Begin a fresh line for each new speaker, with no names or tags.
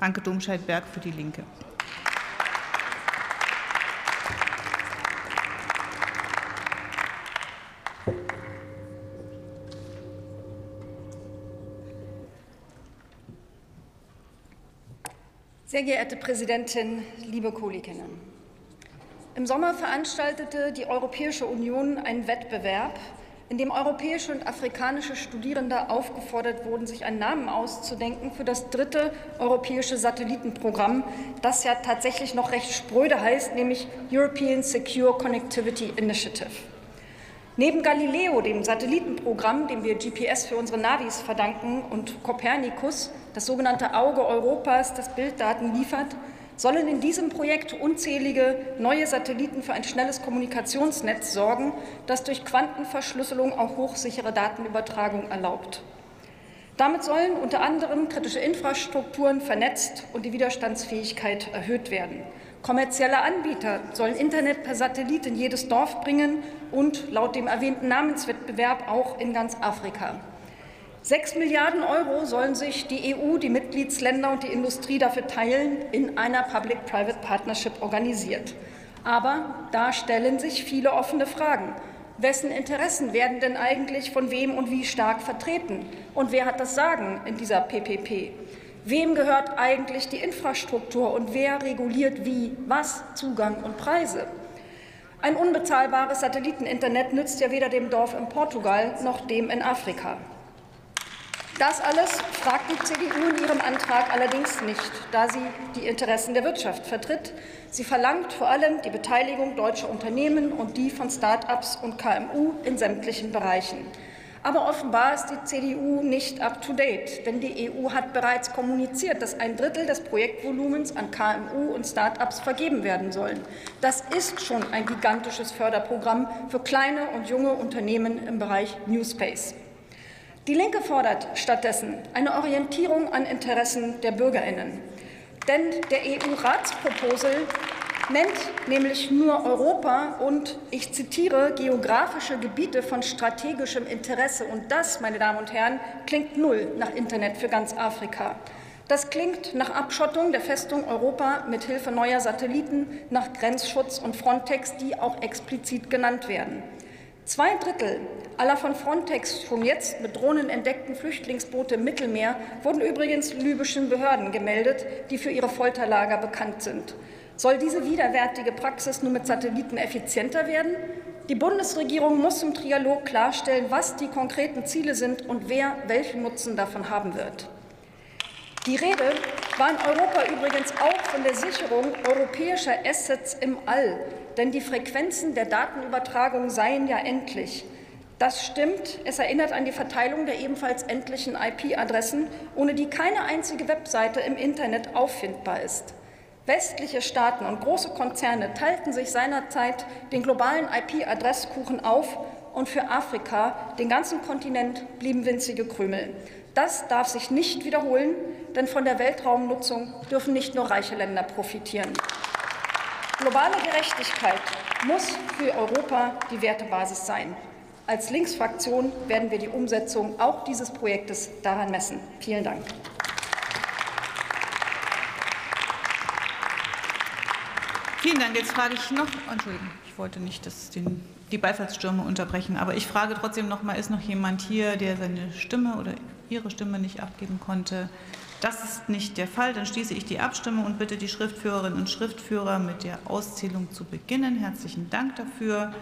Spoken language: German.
Anke Domscheit-Berg für die Linke.
Sehr geehrte Präsidentin, liebe Kolleginnen! Im Sommer veranstaltete die Europäische Union einen Wettbewerb, in dem europäische und afrikanische Studierende aufgefordert wurden, sich einen Namen auszudenken für das dritte europäische Satellitenprogramm, das ja tatsächlich noch recht spröde heißt, nämlich European Secure Connectivity Initiative. Neben Galileo, dem Satellitenprogramm, dem wir GPS für unsere Navis verdanken, und Copernicus, das sogenannte Auge Europas, das Bilddaten liefert, sollen in diesem Projekt unzählige neue Satelliten für ein schnelles Kommunikationsnetz sorgen, das durch Quantenverschlüsselung auch hochsichere Datenübertragung erlaubt. Damit sollen unter anderem kritische Infrastrukturen vernetzt und die Widerstandsfähigkeit erhöht werden. Kommerzielle Anbieter sollen Internet per Satellit in jedes Dorf bringen und laut dem erwähnten Namenswettbewerb auch in ganz Afrika. Sechs Milliarden Euro sollen sich die EU, die Mitgliedsländer und die Industrie dafür teilen, in einer Public-Private Partnership organisiert. Aber da stellen sich viele offene Fragen. Wessen Interessen werden denn eigentlich von wem und wie stark vertreten? Und wer hat das Sagen in dieser PPP? Wem gehört eigentlich die Infrastruktur und wer reguliert wie, was, Zugang und Preise? Ein unbezahlbares Satelliteninternet nützt ja weder dem Dorf in Portugal noch dem in Afrika. Das alles fragt die CDU in ihrem Antrag allerdings nicht, da sie die Interessen der Wirtschaft vertritt. Sie verlangt vor allem die Beteiligung deutscher Unternehmen und die von Start-ups und KMU in sämtlichen Bereichen. Aber offenbar ist die CDU nicht up-to-date, denn die EU hat bereits kommuniziert, dass ein Drittel des Projektvolumens an KMU und Start-ups vergeben werden sollen. Das ist schon ein gigantisches Förderprogramm für kleine und junge Unternehmen im Bereich New Space. Die Linke fordert stattdessen eine Orientierung an Interessen der Bürgerinnen. Denn der EU-Ratsproposal nennt nämlich nur Europa und, ich zitiere, geografische Gebiete von strategischem Interesse. Und das, meine Damen und Herren, klingt null nach Internet für ganz Afrika. Das klingt nach Abschottung der Festung Europa mit Hilfe neuer Satelliten, nach Grenzschutz und Frontex, die auch explizit genannt werden. Zwei Drittel aller von Frontex schon jetzt mit Drohnen entdeckten Flüchtlingsboote im Mittelmeer wurden übrigens libyschen Behörden gemeldet, die für ihre Folterlager bekannt sind. Soll diese widerwärtige Praxis nur mit Satelliten effizienter werden? Die Bundesregierung muss im Trialog klarstellen, was die konkreten Ziele sind und wer welchen Nutzen davon haben wird. Die Rede war in Europa übrigens auch von der Sicherung europäischer Assets im All, denn die Frequenzen der Datenübertragung seien ja endlich. Das stimmt. Es erinnert an die Verteilung der ebenfalls endlichen IP-Adressen, ohne die keine einzige Webseite im Internet auffindbar ist. Westliche Staaten und große Konzerne teilten sich seinerzeit den globalen IP-Adresskuchen auf und für Afrika, den ganzen Kontinent, blieben winzige Krümel. Das darf sich nicht wiederholen, denn von der Weltraumnutzung dürfen nicht nur reiche Länder profitieren. Globale Gerechtigkeit muss für Europa die Wertebasis sein. Als Linksfraktion werden wir die Umsetzung auch dieses Projektes daran messen. Vielen Dank.
Vielen Dank. Jetzt frage ich noch, Entschuldigung, ich wollte nicht das, den, die Beifallsstürme unterbrechen, aber ich frage trotzdem noch mal, ist noch jemand hier, der seine Stimme oder ihre Stimme nicht abgeben konnte? Das ist nicht der Fall. Dann schließe ich die Abstimmung und bitte die Schriftführerinnen und Schriftführer mit der Auszählung zu beginnen. Herzlichen Dank dafür.